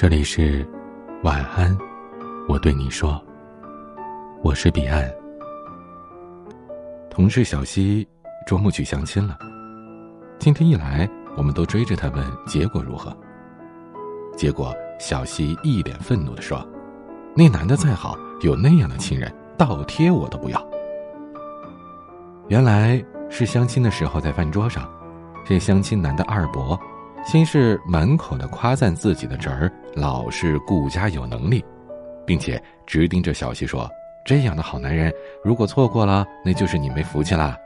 这里是晚安，我对你说，我是彼岸。同事小西周末去相亲了，今天一来，我们都追着他问结果如何。结果小西一脸愤怒的说：“那男的再好，有那样的亲人，倒贴我都不要。”原来是相亲的时候在饭桌上，这相亲男的二伯。先是满口的夸赞自己的侄儿老实、顾家、有能力，并且直盯着小西说：“这样的好男人，如果错过了，那就是你没福气啦。”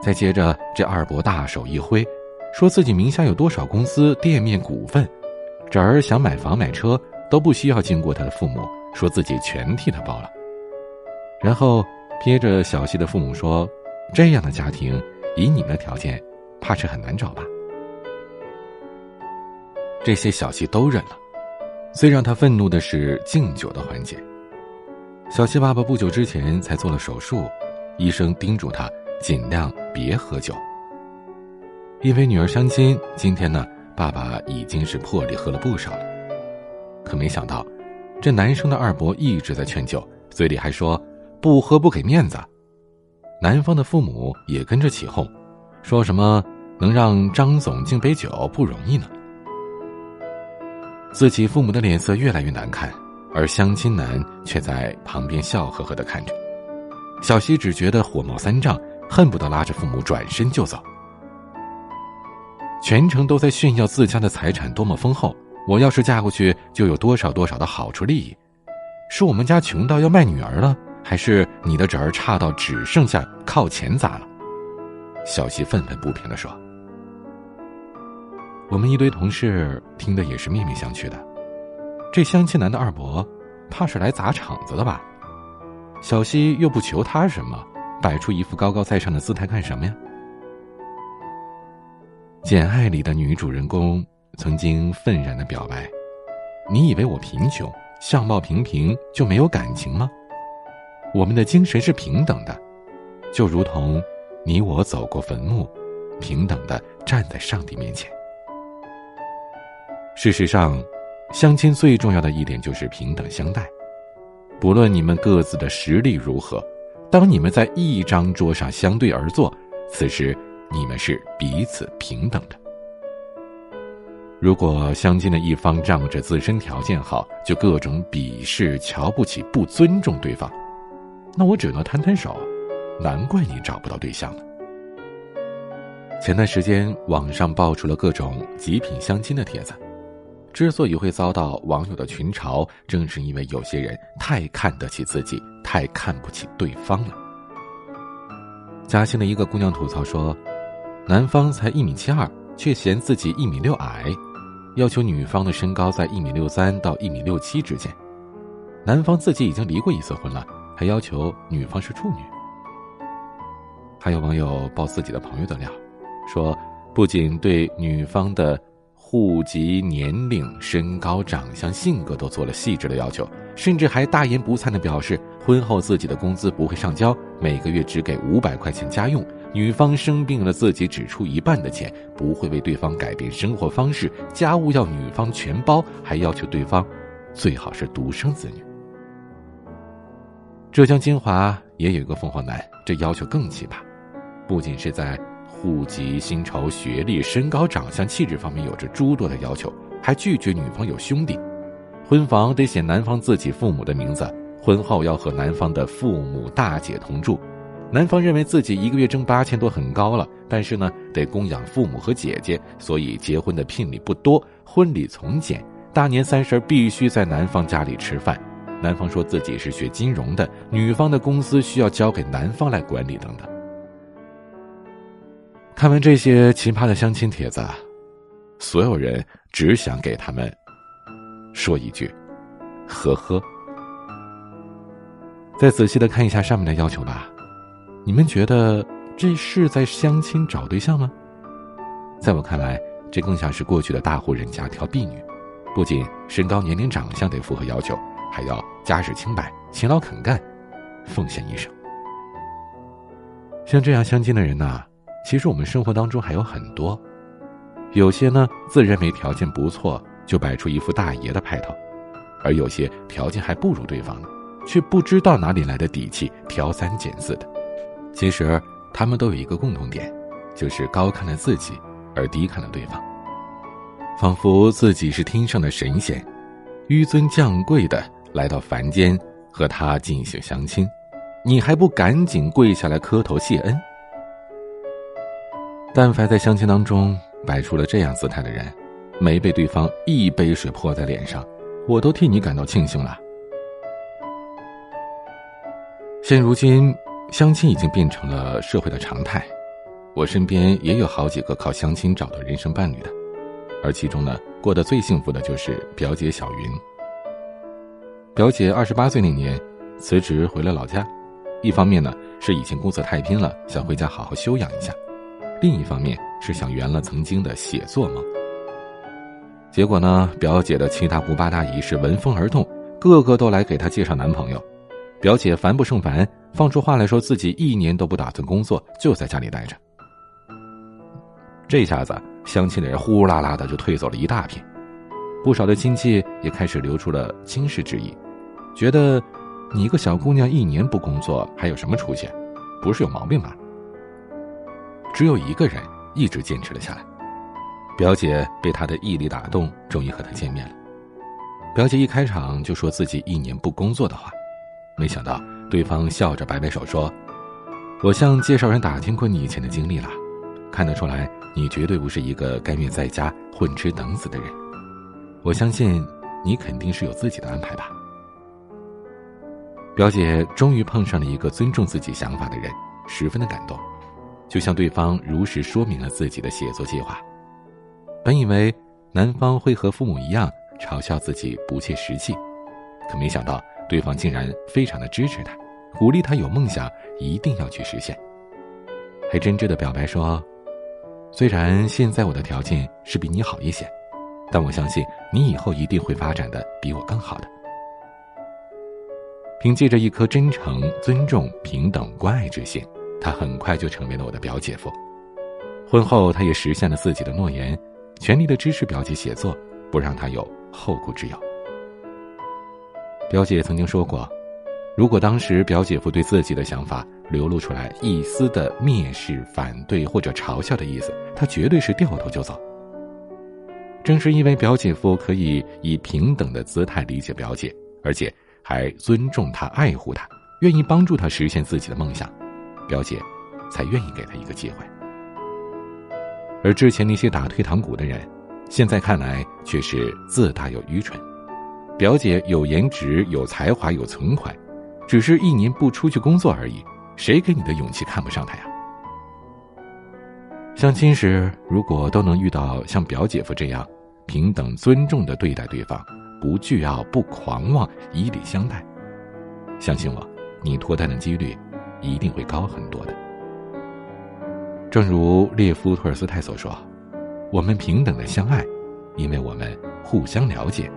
再接着，这二伯大手一挥，说自己名下有多少公司、店面、股份，侄儿想买房买车都不需要经过他的父母，说自己全替他包了。然后瞥着小西的父母说：“这样的家庭，以你们的条件，怕是很难找吧。”这些小西都忍了，最让他愤怒的是敬酒的环节。小西爸爸不久之前才做了手术，医生叮嘱他尽量别喝酒。因为女儿相亲，今天呢，爸爸已经是破例喝了不少了。可没想到，这男生的二伯一直在劝酒，嘴里还说不喝不给面子。男方的父母也跟着起哄，说什么能让张总敬杯酒不容易呢。自己父母的脸色越来越难看，而相亲男却在旁边笑呵呵的看着。小西只觉得火冒三丈，恨不得拉着父母转身就走。全程都在炫耀自家的财产多么丰厚，我要是嫁过去就有多少多少的好处利益。是我们家穷到要卖女儿了，还是你的侄儿差到只剩下靠钱砸了？小西愤愤不平的说。我们一堆同事听的也是面面相觑的，这相亲男的二伯，怕是来砸场子的吧？小西又不求他什么，摆出一副高高在上的姿态干什么呀？《简爱》里的女主人公曾经愤然的表白：“你以为我贫穷，相貌平平就没有感情吗？我们的精神是平等的，就如同你我走过坟墓，平等的站在上帝面前。”事实上，相亲最重要的一点就是平等相待。不论你们各自的实力如何，当你们在一张桌上相对而坐，此时你们是彼此平等的。如果相亲的一方仗着自身条件好，就各种鄙视、瞧不起、不尊重对方，那我只能摊摊手，难怪你找不到对象了。前段时间，网上爆出了各种极品相亲的帖子。之所以会遭到网友的群嘲，正是因为有些人太看得起自己，太看不起对方了。嘉兴的一个姑娘吐槽说：“男方才一米七二，却嫌自己一米六矮，要求女方的身高在一米六三到一米六七之间。男方自己已经离过一次婚了，还要求女方是处女。”还有网友爆自己的朋友的料，说不仅对女方的。户籍、年龄、身高、长相、性格都做了细致的要求，甚至还大言不惭地表示，婚后自己的工资不会上交，每个月只给五百块钱家用。女方生病了，自己只出一半的钱，不会为对方改变生活方式，家务要女方全包，还要求对方最好是独生子女。浙江金华也有一个凤凰男，这要求更奇葩，不仅是在。户籍、薪酬、学历、身高、长相、气质方面有着诸多的要求，还拒绝女方有兄弟，婚房得写男方自己父母的名字，婚后要和男方的父母大姐同住。男方认为自己一个月挣八千多很高了，但是呢得供养父母和姐姐，所以结婚的聘礼不多，婚礼从简。大年三十必须在男方家里吃饭。男方说自己是学金融的，女方的公司需要交给男方来管理等等。看完这些奇葩的相亲帖子，所有人只想给他们说一句：“呵呵。”再仔细的看一下上面的要求吧，你们觉得这是在相亲找对象吗？在我看来，这更像是过去的大户人家挑婢女，不仅身高、年龄、长相得符合要求，还要家世清白、勤劳肯干、奉献一生。像这样相亲的人呐。其实我们生活当中还有很多，有些呢自认为条件不错，就摆出一副大爷的派头，而有些条件还不如对方呢，却不知道哪里来的底气，挑三拣四的。其实他们都有一个共同点，就是高看了自己，而低看了对方，仿佛自己是天上的神仙，纡尊降贵的来到凡间和他进行相亲，你还不赶紧跪下来磕头谢恩？但凡在相亲当中摆出了这样姿态的人，没被对方一杯水泼在脸上，我都替你感到庆幸了。现如今，相亲已经变成了社会的常态，我身边也有好几个靠相亲找到人生伴侣的，而其中呢，过得最幸福的就是表姐小云。表姐二十八岁那年辞职回了老家，一方面呢是以前工作太拼了，想回家好好休养一下。另一方面是想圆了曾经的写作梦。结果呢，表姐的七大姑八大姨是闻风而动，个个都来给她介绍男朋友。表姐烦不胜烦，放出话来说自己一年都不打算工作，就在家里待着。这下子相亲的人呼啦啦的就退走了一大片，不少的亲戚也开始流出了轻视之意，觉得你一个小姑娘一年不工作还有什么出息？不是有毛病吧？只有一个人一直坚持了下来，表姐被他的毅力打动，终于和他见面了。表姐一开场就说自己一年不工作的话，没想到对方笑着摆摆手说：“我向介绍人打听过你以前的经历了，看得出来你绝对不是一个甘愿在家混吃等死的人。我相信你肯定是有自己的安排吧。”表姐终于碰上了一个尊重自己想法的人，十分的感动。就向对方如实说明了自己的写作计划。本以为男方会和父母一样嘲笑自己不切实际，可没想到对方竟然非常的支持他，鼓励他有梦想一定要去实现，还真挚的表白说：“虽然现在我的条件是比你好一些，但我相信你以后一定会发展的比我更好的。”凭借着一颗真诚、尊重、平等、关爱之心。他很快就成为了我的表姐夫。婚后，他也实现了自己的诺言，全力的支持表姐写作，不让她有后顾之忧。表姐曾经说过，如果当时表姐夫对自己的想法流露出来一丝的蔑视、反对或者嘲笑的意思，他绝对是掉头就走。正是因为表姐夫可以以平等的姿态理解表姐，而且还尊重她、爱护她，愿意帮助她实现自己的梦想。表姐，才愿意给他一个机会。而之前那些打退堂鼓的人，现在看来却是自大又愚蠢。表姐有颜值、有才华、有存款，只是一年不出去工作而已。谁给你的勇气看不上她呀？相亲时，如果都能遇到像表姐夫这样平等尊重的对待对方，不倨傲、不狂妄、以礼相待，相信我，你脱单的几率。一定会高很多的。正如列夫·托尔斯泰所说：“我们平等的相爱，因为我们互相了解，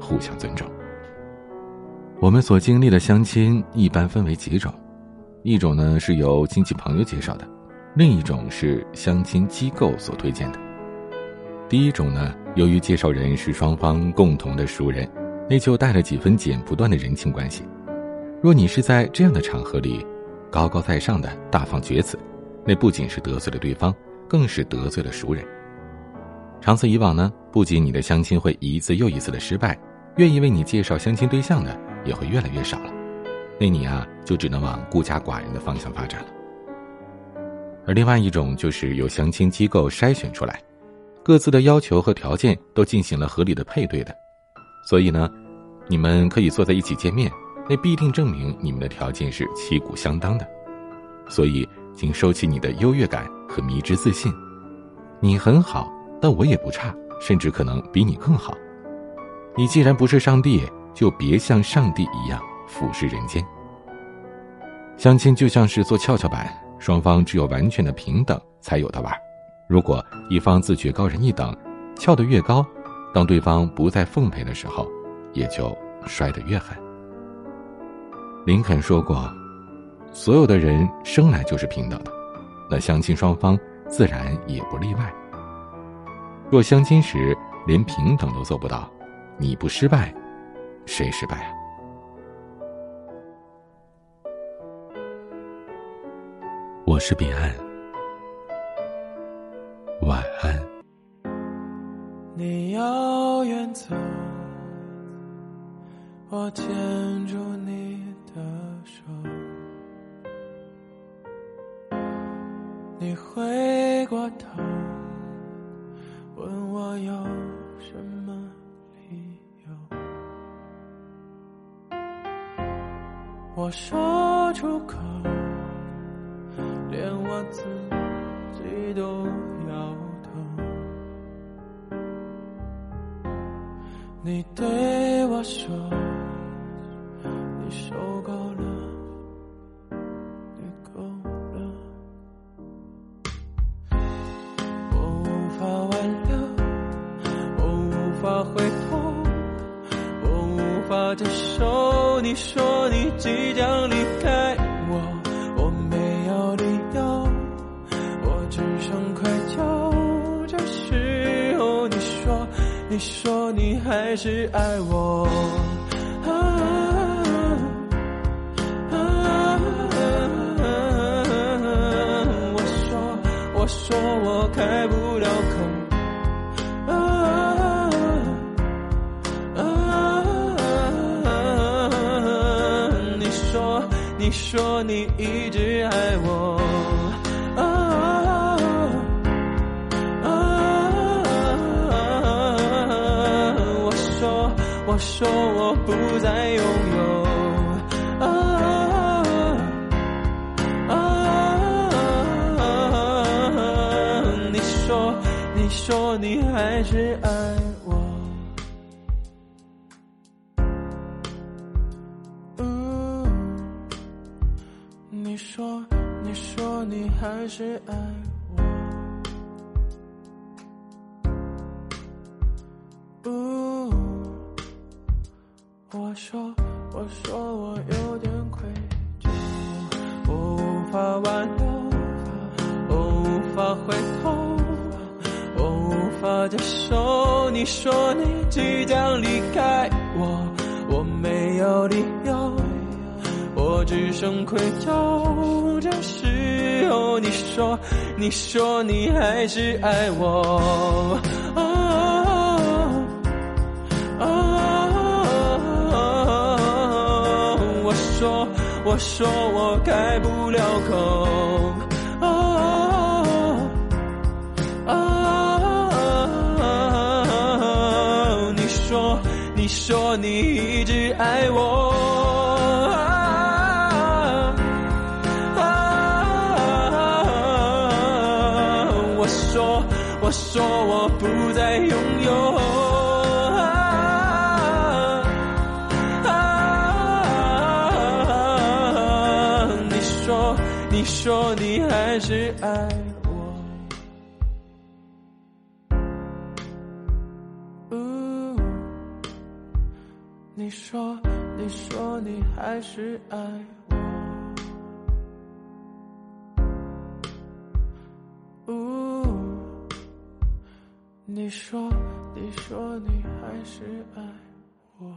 互相尊重。”我们所经历的相亲一般分为几种，一种呢是由亲戚朋友介绍的，另一种是相亲机构所推荐的。第一种呢，由于介绍人是双方共同的熟人，那就带了几分剪不断的人情关系。若你是在这样的场合里，高高在上的大放厥词，那不仅是得罪了对方，更是得罪了熟人。长此以往呢，不仅你的相亲会一次又一次的失败，愿意为你介绍相亲对象的也会越来越少了。那你啊，就只能往孤家寡人的方向发展了。而另外一种就是由相亲机构筛选出来，各自的要求和条件都进行了合理的配对的，所以呢，你们可以坐在一起见面。那必定证明你们的条件是旗鼓相当的，所以请收起你的优越感和迷之自信。你很好，但我也不差，甚至可能比你更好。你既然不是上帝，就别像上帝一样俯视人间。相亲就像是坐跷跷板，双方只有完全的平等才有的玩。如果一方自觉高人一等，翘得越高，当对方不再奉陪的时候，也就摔得越狠。林肯说过：“所有的人生来就是平等的，那相亲双方自然也不例外。若相亲时连平等都做不到，你不失败，谁失败啊？我是彼岸，晚安。你要远走，我牵住你你回过头，问我有什么理由？我说出口。连我自己都摇头。你对我说，你受够了，你说你还是爱我，我说我说我开不了口，你说你说你一直爱我。我说我不再拥有，啊啊啊你说你说你还是爱我，你说你说你还是爱你即将离开我，我没有理由，我只剩愧疚。这时候你说，你说你还是爱我。我说我说我开不了口，你一直爱我，我说我说我不再拥有。你说你还是爱我你说你说你还是爱我，你说你说你还是爱我。